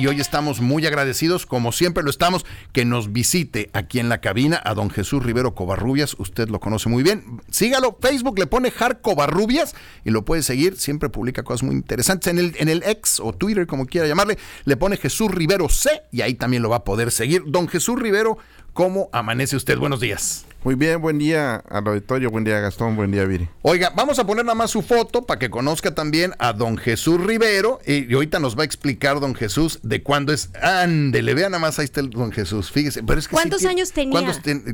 y hoy estamos muy agradecidos, como siempre lo estamos, que nos visite aquí en la cabina a don Jesús Rivero Covarrubias. Usted lo conoce muy bien. Sígalo, Facebook le pone Jar Covarrubias y lo puede seguir. Siempre publica cosas muy interesantes. En el, en el ex o Twitter, como quiera llamarle, le pone Jesús Rivero C y ahí también lo va a poder seguir. Don Jesús Rivero, ¿cómo amanece usted? Buenos días. Muy bien, buen día al auditorio, buen día Gastón, buen día Viri. Oiga, vamos a poner nada más su foto para que conozca también a don Jesús Rivero y, ahorita nos va a explicar don Jesús de cuándo es. Ándele, vean nada más ahí está el don Jesús, fíjese. Pero es que ¿Cuántos años tenía?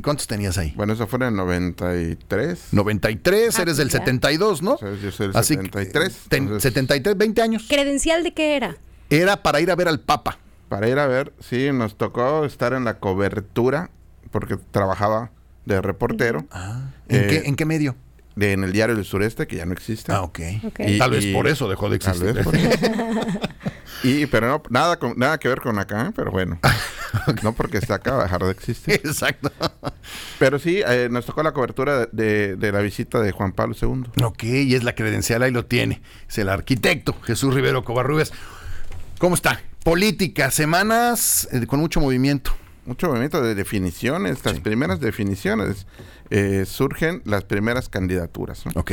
¿cuántos, tenías ahí? Bueno, eso fue en el 93. 93, ah, eres del 72, ¿no? yo soy del 73. 73, 20 años. ¿Credencial de qué era? Era para ir a ver al Papa. Para ir a ver, sí, nos tocó estar en la cobertura porque trabajaba de reportero. Ah, ¿en, qué, ¿En qué medio? De, en el diario del sureste, que ya no existe. Ah, ok. tal vez por eso dejó de existir. y, pero no, nada, con, nada que ver con acá, pero bueno. No porque está acá, va a dejar de existir. Exacto. Pero sí, eh, nos tocó la cobertura de, de, la visita de Juan Pablo II. Ok, y es la credencial, ahí lo tiene. Es el arquitecto Jesús Rivero Covarrubias. ¿Cómo está? Política, semanas eh, con mucho movimiento mucho movimiento de definiciones, las primeras definiciones. Eh, surgen las primeras candidaturas. Ok.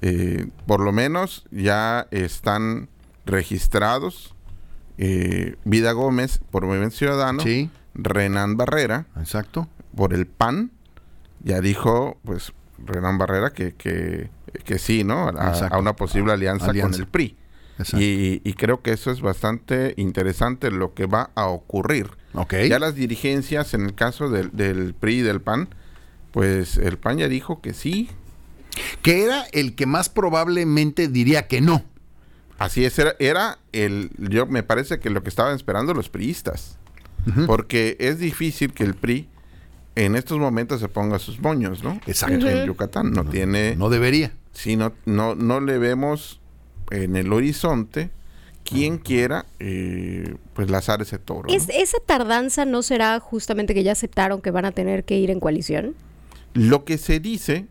Eh, por lo menos ya están registrados eh, Vida Gómez por Movimiento Ciudadano, sí. Renan Barrera, exacto, por el PAN. Ya dijo, pues, Renan Barrera que, que, que sí, ¿no? A, una posible alianza, con el PRI. Y, y, creo que eso es bastante interesante lo que va a ocurrir ya las dirigencias, en el caso del, PRI y del PAN, pues el PAN ya dijo que sí. Que era el que más probablemente diría que no. Así es, era, el, yo me parece que lo que estaban esperando los priistas. Porque es difícil que el PRI en estos momentos se ponga sus moños, ¿no? Exacto. En, Yucatán no, tiene... No debería. Sí, no, no, no le vemos en el horizonte quien quiera eh, pues lazar ese toro. ¿Es, ¿Esa tardanza no será justamente que ya aceptaron que van a tener que ir en coalición? Lo que se dice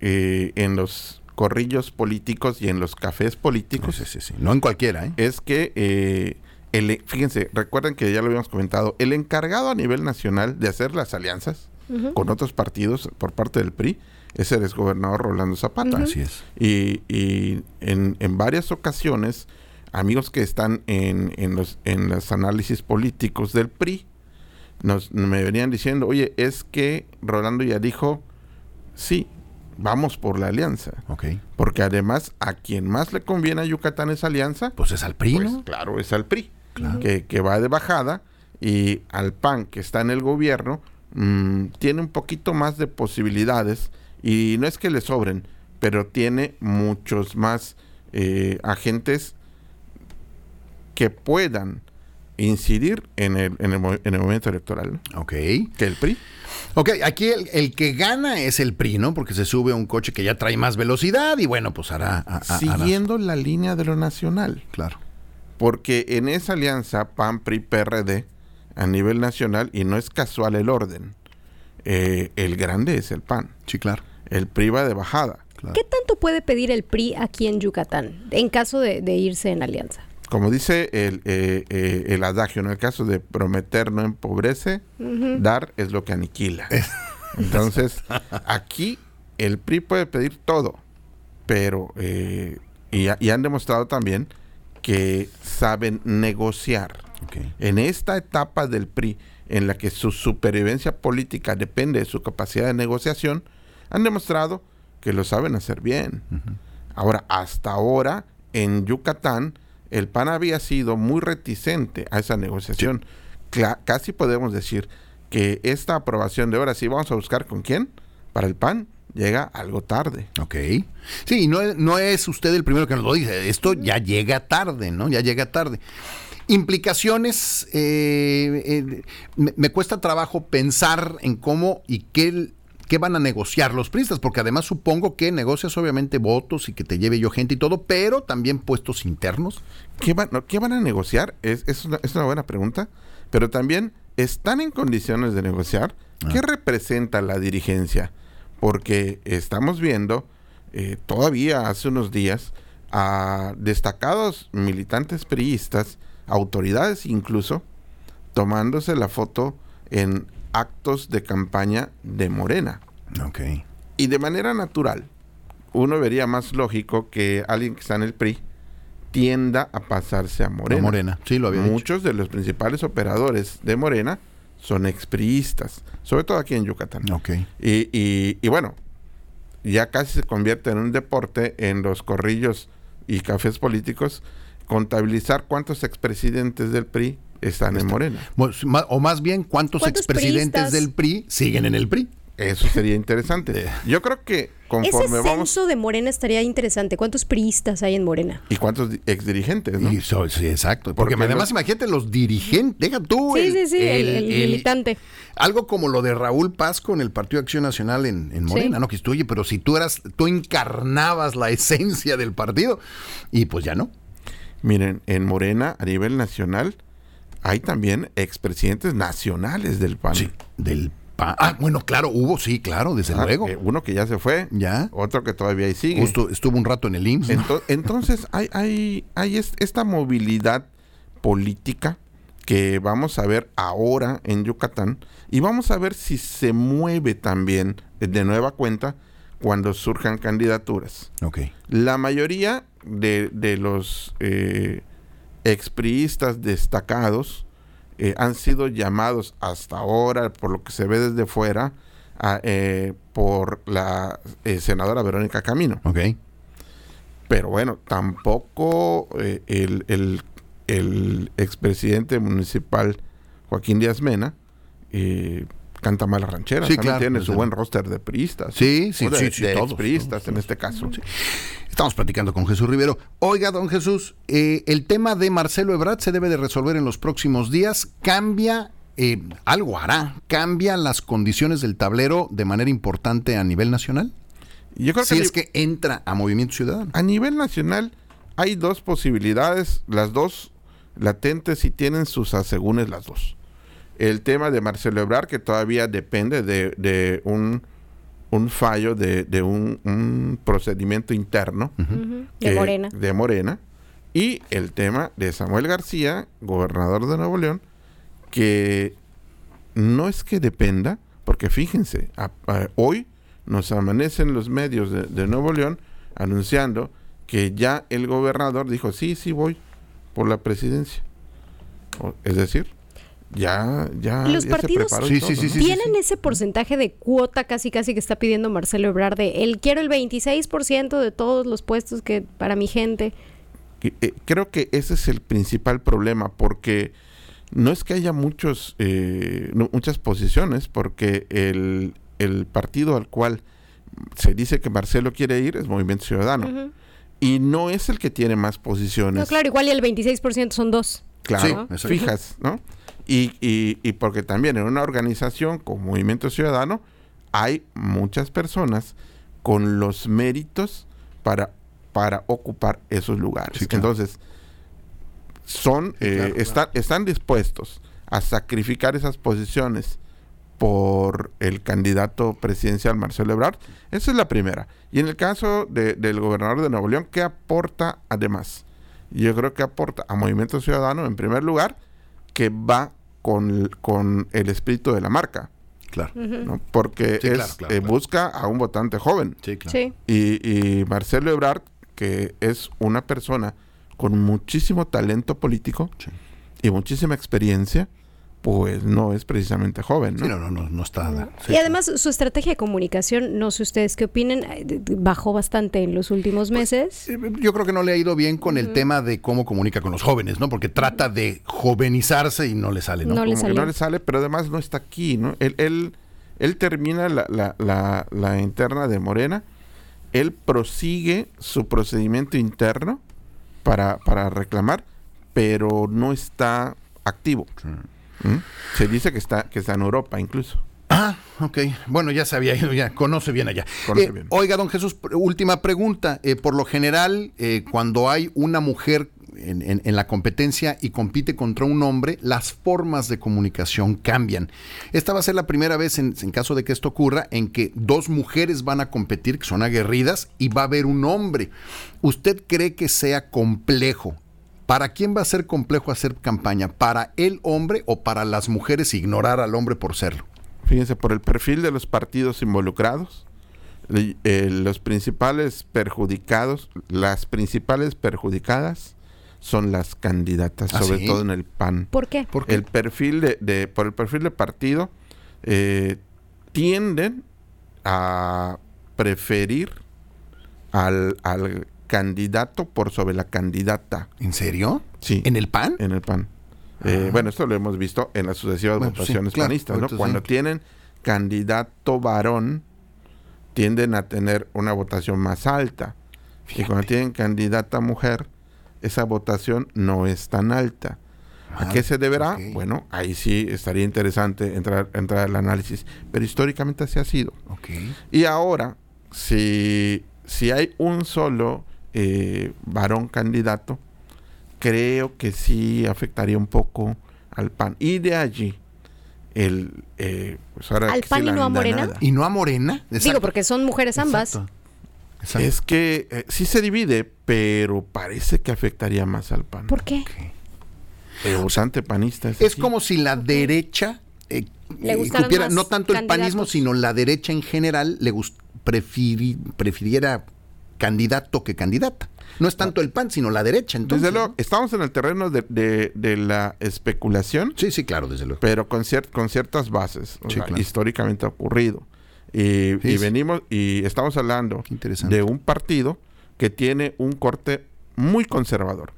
eh, en los corrillos políticos y en los cafés políticos, sí, sí, sí. no en cualquiera, ¿eh? es que, eh, el, fíjense, recuerden que ya lo habíamos comentado, el encargado a nivel nacional de hacer las alianzas con otros partidos por parte del PRI es el exgobernador Rolando Zapata. Así es. Y, y en, en varias ocasiones amigos que están en, en, los, en los análisis políticos del PRI, nos, me venían diciendo, oye, es que Rolando ya dijo, sí, vamos por la alianza. Porque además a quien más le conviene a Yucatán esa alianza, pues es al PRI, pues, Claro, es al PRI, que, que, va de bajada y al PAN que está en el gobierno mm, tiene un poquito más de posibilidades y no es que le sobren, pero tiene muchos más eh, agentes que puedan incidir en el, en el, en el momento electoral. Ok. Que el PRI. Ok, aquí el, que gana es el PRI, ¿no? Porque se sube a un coche que ya trae más velocidad y bueno, pues hará... Siguiendo la línea de lo nacional. Claro. Porque en esa alianza PAN-PRI-PRD a nivel nacional, y no es casual el orden, eh, el grande es el PAN. Sí, claro. El PRI va de bajada. ¿Qué tanto puede pedir el PRI aquí en Yucatán en caso de irse en alianza? Como dice el, eh, eh, el adagio, en el caso de prometer no empobrece, dar es lo que aniquila. Entonces, aquí el PRI puede pedir todo, pero, eh, y, han demostrado también que saben negociar. En esta etapa del PRI, en la que su supervivencia política depende de su capacidad de negociación, han demostrado que lo saben hacer bien. Ahora, hasta ahora, en Yucatán, el PAN había sido muy reticente a esa negociación. casi podemos decir que esta aprobación de ahora sí vamos a buscar con quién para el PAN llega algo tarde. Ok. Sí, no, no es usted el primero que nos lo dice. Esto ya llega tarde, ¿no? Ya llega tarde. Implicaciones, eh, eh, me, cuesta trabajo pensar en cómo y qué ¿Qué van a negociar los priistas? Porque además supongo que negocias obviamente votos y que te lleve yo gente y todo, pero también puestos internos. ¿Qué van, qué van a negociar? Es, es, una, buena pregunta, pero también están en condiciones de negociar. ¿Qué ah. representa la dirigencia? Porque estamos viendo eh, todavía hace unos días a destacados militantes priistas autoridades incluso, tomándose la foto en actos de campaña de Morena. Ok. Y de manera natural, uno vería más lógico que alguien que está en el PRI tienda a pasarse a Morena. A Morena, sí, lo había dicho. Muchos de los principales operadores de Morena son expriistas, sobre todo aquí en Yucatán. Ok. Y, y- y bueno, ya casi se convierte en un deporte en los corrillos y cafés políticos contabilizar cuántos expresidentes del PRI están en Morena. O más bien, ¿cuántos, ¿Cuántos expresidentes priistas? del PRI siguen en el PRI? Eso sería interesante. Yo creo que Ese conforme censo vamos... de Morena estaría interesante. ¿Cuántos priistas hay en Morena? ¿Y cuántos di- exdirigentes, no? Y so- sí, exacto. Porque, Porque además, imagínate los dirigentes. Deja tú. Sí, sí, sí, el- el militante. Algo como lo de Raúl Paz con el Partido de Acción Nacional en, en Morena, Sí. ¿no? Que tú, oye, pero si tú eras, tú encarnabas la esencia del partido y pues ya no. Miren, en Morena, a nivel nacional, hay también expresidentes nacionales del PAN. Sí, del PAN. Ah, bueno, claro, hubo, sí, claro, desde Ah, luego. que uno que ya se fue, Ya. otro que todavía ahí sigue. Justo estuvo un rato en el IMSS. entonces, hay, hay, hay es- esta movilidad política que vamos a ver ahora en Yucatán y vamos a ver si se mueve también de nueva cuenta cuando surjan candidaturas. Ok. La mayoría de, de los eh, expriistas destacados eh, han sido llamados hasta ahora, por lo que se ve desde fuera, a, eh, por la eh, senadora Verónica Camino. Ok. Pero bueno, tampoco eh, el, el, el expresidente municipal Joaquín Díaz Mena eh, canta mala ranchera. Sí, También claro, tiene desde su buen roster de priistas. Sí, sí, de, sí, sí, de todos, expriistas todos, en este caso. Estamos platicando con Jesús Rivero. Oiga, don Jesús, eh, el tema de Marcelo Ebrard se debe de resolver en los próximos días. Cambia, eh, algo hará, cambia las condiciones del tablero de manera importante a nivel nacional. Yo creo que, Si ni- es que entra a Movimiento Ciudadano. a nivel nacional hay dos posibilidades, las dos latentes y tienen sus asegúnes las dos. El tema de Marcelo Ebrard, que todavía depende de, de un, un fallo de, de un, un procedimiento interno De que- Morena. de Morena. Y el tema de Samuel García, gobernador de Nuevo León, que no es que dependa, porque fíjense, a- a- hoy nos amanecen los medios de, de Nuevo León anunciando que ya el gobernador dijo, sí, sí voy por la presidencia. O- es decir, ya, ya, Los ya se partidos preparó y Sí, todo, sí, sí, ¿no? sí. ¿Tienen ese porcentaje de cuota casi casi que está pidiendo Marcelo Ebrard de el quiero el 26% de todos los puestos que para mi gente? Eh, creo que ese es el principal problema, porque no es que haya muchos, eh, no- muchas posiciones, porque el, el partido al cual se dice que Marcelo quiere ir es Movimiento Ciudadano. Y no es el que tiene más posiciones. No, claro, igual y el 26% son dos. Claro, fijas, ¿no? Y, y, y porque también en una organización como Movimiento Ciudadano hay muchas personas con los méritos para, para ocupar esos lugares. Sí, claro. Entonces, son, Sí, eh, claro, están, están dispuestos a sacrificar esas posiciones por el candidato presidencial Marcelo Ebrard. Esa es la primera. Y en el caso de- del gobernador de Nuevo León, ¿qué aporta además? Yo creo que aporta a Movimiento Ciudadano, en primer lugar, que va con, con el espíritu de la marca, Claro. ¿no? porque Sí, es, claro, claro, eh, claro. busca a un votante joven. Sí, claro. Sí. Y, y Marcelo Ebrard, que es una persona con muchísimo talento político Sí. y muchísima experiencia, pues no es precisamente joven. ¿no? Sí, no, no, no, no está. sí, y además su estrategia de comunicación, no sé ustedes qué opinen, eh, bajó bastante en los últimos meses. Eh, Yo creo que no le ha ido bien con el tema de cómo comunica con los jóvenes, ¿no? Porque trata de jovenizarse y no le sale, ¿no? No le Como que salió. no le sale, pero además no está aquí, ¿no? Él, él, él termina la, la, la, la interna de Morena, él prosigue su procedimiento interno para, para reclamar, pero no está activo. ¿Mm? Se dice que está, que está en Europa incluso. Ah, ok. Bueno, ya se había ido, ya conoce bien allá. Conoce Eh, bien. Oiga, don Jesús, última pregunta. Eh, por lo general, eh, cuando hay una mujer en, en- en la competencia y compite contra un hombre, las formas de comunicación cambian. Esta va a ser la primera vez, en, en caso de que esto ocurra, en que dos mujeres van a competir, que son aguerridas, y va a haber un hombre. ¿Usted cree que sea complejo? ¿Para quién va a ser complejo hacer campaña? ¿Para el hombre o para las mujeres ignorar al hombre por serlo? Fíjense, por el perfil de los partidos involucrados, eh, los principales perjudicados, las principales perjudicadas son las candidatas, ¿Ah, sobre sí? todo en el PAN. ¿Por qué? ¿Por qué? El perfil de, de- por el perfil de partido, eh, tienden a preferir al, al candidato por sobre la candidata. ¿En serio? Sí. ¿En el PAN? en el PAN. Eh, Ah. Bueno, esto lo hemos visto en las sucesivas Bueno, sí, votaciones claro, panistas, ¿no? sí. Cuando tienen candidato varón, tienden a tener una votación más alta. Y cuando tienen candidata mujer, esa votación no es tan alta. ¿A Ah, qué se deberá? Bueno, ahí sí estaría interesante entrar, entrar al análisis. Pero históricamente así ha sido. Ok. Y ahora, si, si hay un solo eh, varón candidato, creo que sí afectaría un poco al PAN. Y de allí, el... eh, pues ahora ¿Al PAN y no a Morena? ¿Y no a Morena? Digo, porque son mujeres ambas. Exacto. Exacto. Es que eh, sí se divide, pero parece que afectaría más al PAN. ¿Por qué? El votante panista es, Es como si la derecha eh, Le eh, cupiera- no tanto el panismo, sino la derecha en general le gust- prefiri- prefiriera candidato que candidata. No es tanto el PAN, sino la derecha. Entonces, Desde luego, estamos en el terreno de, de- de la especulación, Sí, sí, claro, desde luego. pero con, cier- con ciertas bases. O Sí, sea, claro. históricamente ha ocurrido. Y, Sí, y sí. venimos, y estamos hablando de un partido que tiene un corte muy conservador.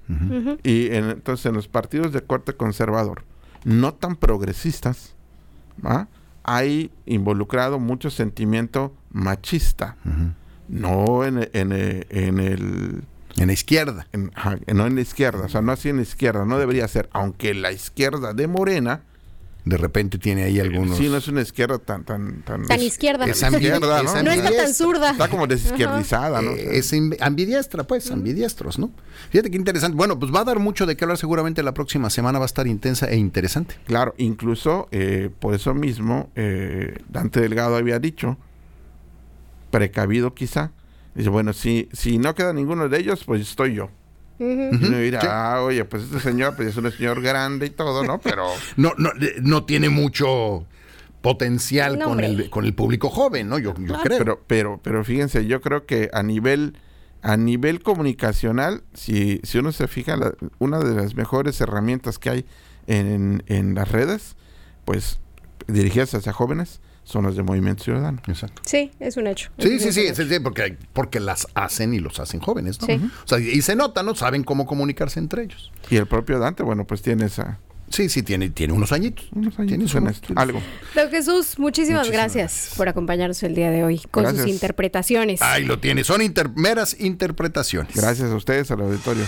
Y en- entonces en los partidos de corte conservador, no tan progresistas, ¿va? hay involucrado mucho sentimiento machista. No en, en, en el... En la izquierda. en- ajá, no en la izquierda, o sea, no así en la izquierda, no debería ser, aunque la izquierda de Morena, De repente tiene ahí algunos. sí, no es una izquierda tan... Tan, tan, Tan izquierda. es izquierda, es ¿no? No está tan zurda. Está como desizquierdizada, ¿no? Eh, es ambi- ambidiestra, pues, ambidiestros, ¿no? Fíjate qué interesante. Bueno, pues va a dar mucho de qué hablar seguramente la próxima semana, va a estar intensa e interesante. Claro, incluso eh, por eso mismo eh, Dante Delgado había dicho, precavido quizá, dice, bueno, si, si no queda ninguno de ellos, pues estoy yo. Y uno dirá, "Ah, oye, pues este señor pues es un señor grande y todo, ¿no? Pero No, no, no tiene mucho potencial No, con, el, con el público joven, ¿no? Yo, yo creo. Pero, pero, pero fíjense, yo creo que a nivel, a nivel comunicacional, si, si uno se fija, la- una de las mejores herramientas que hay en, en las redes, pues dirigidas hacia jóvenes, son las de Movimiento Ciudadano. Exacto. Sí, es un hecho. Sí, sí, sí, sí, sí, porque, porque las hacen y los hacen jóvenes, ¿no? Sí. O sea, y se nota, ¿no? Saben cómo comunicarse entre ellos. Y el propio Dante, bueno, pues tiene esa, Sí, sí, tiene, tiene unos añitos. unos esto, tiene su- algo. Don Jesús, muchísimas, Muchísimas gracias, gracias. por acompañarnos el día de hoy con sus interpretaciones. Ahí lo tiene. Son inter- meras interpretaciones. Gracias a ustedes, al auditorio.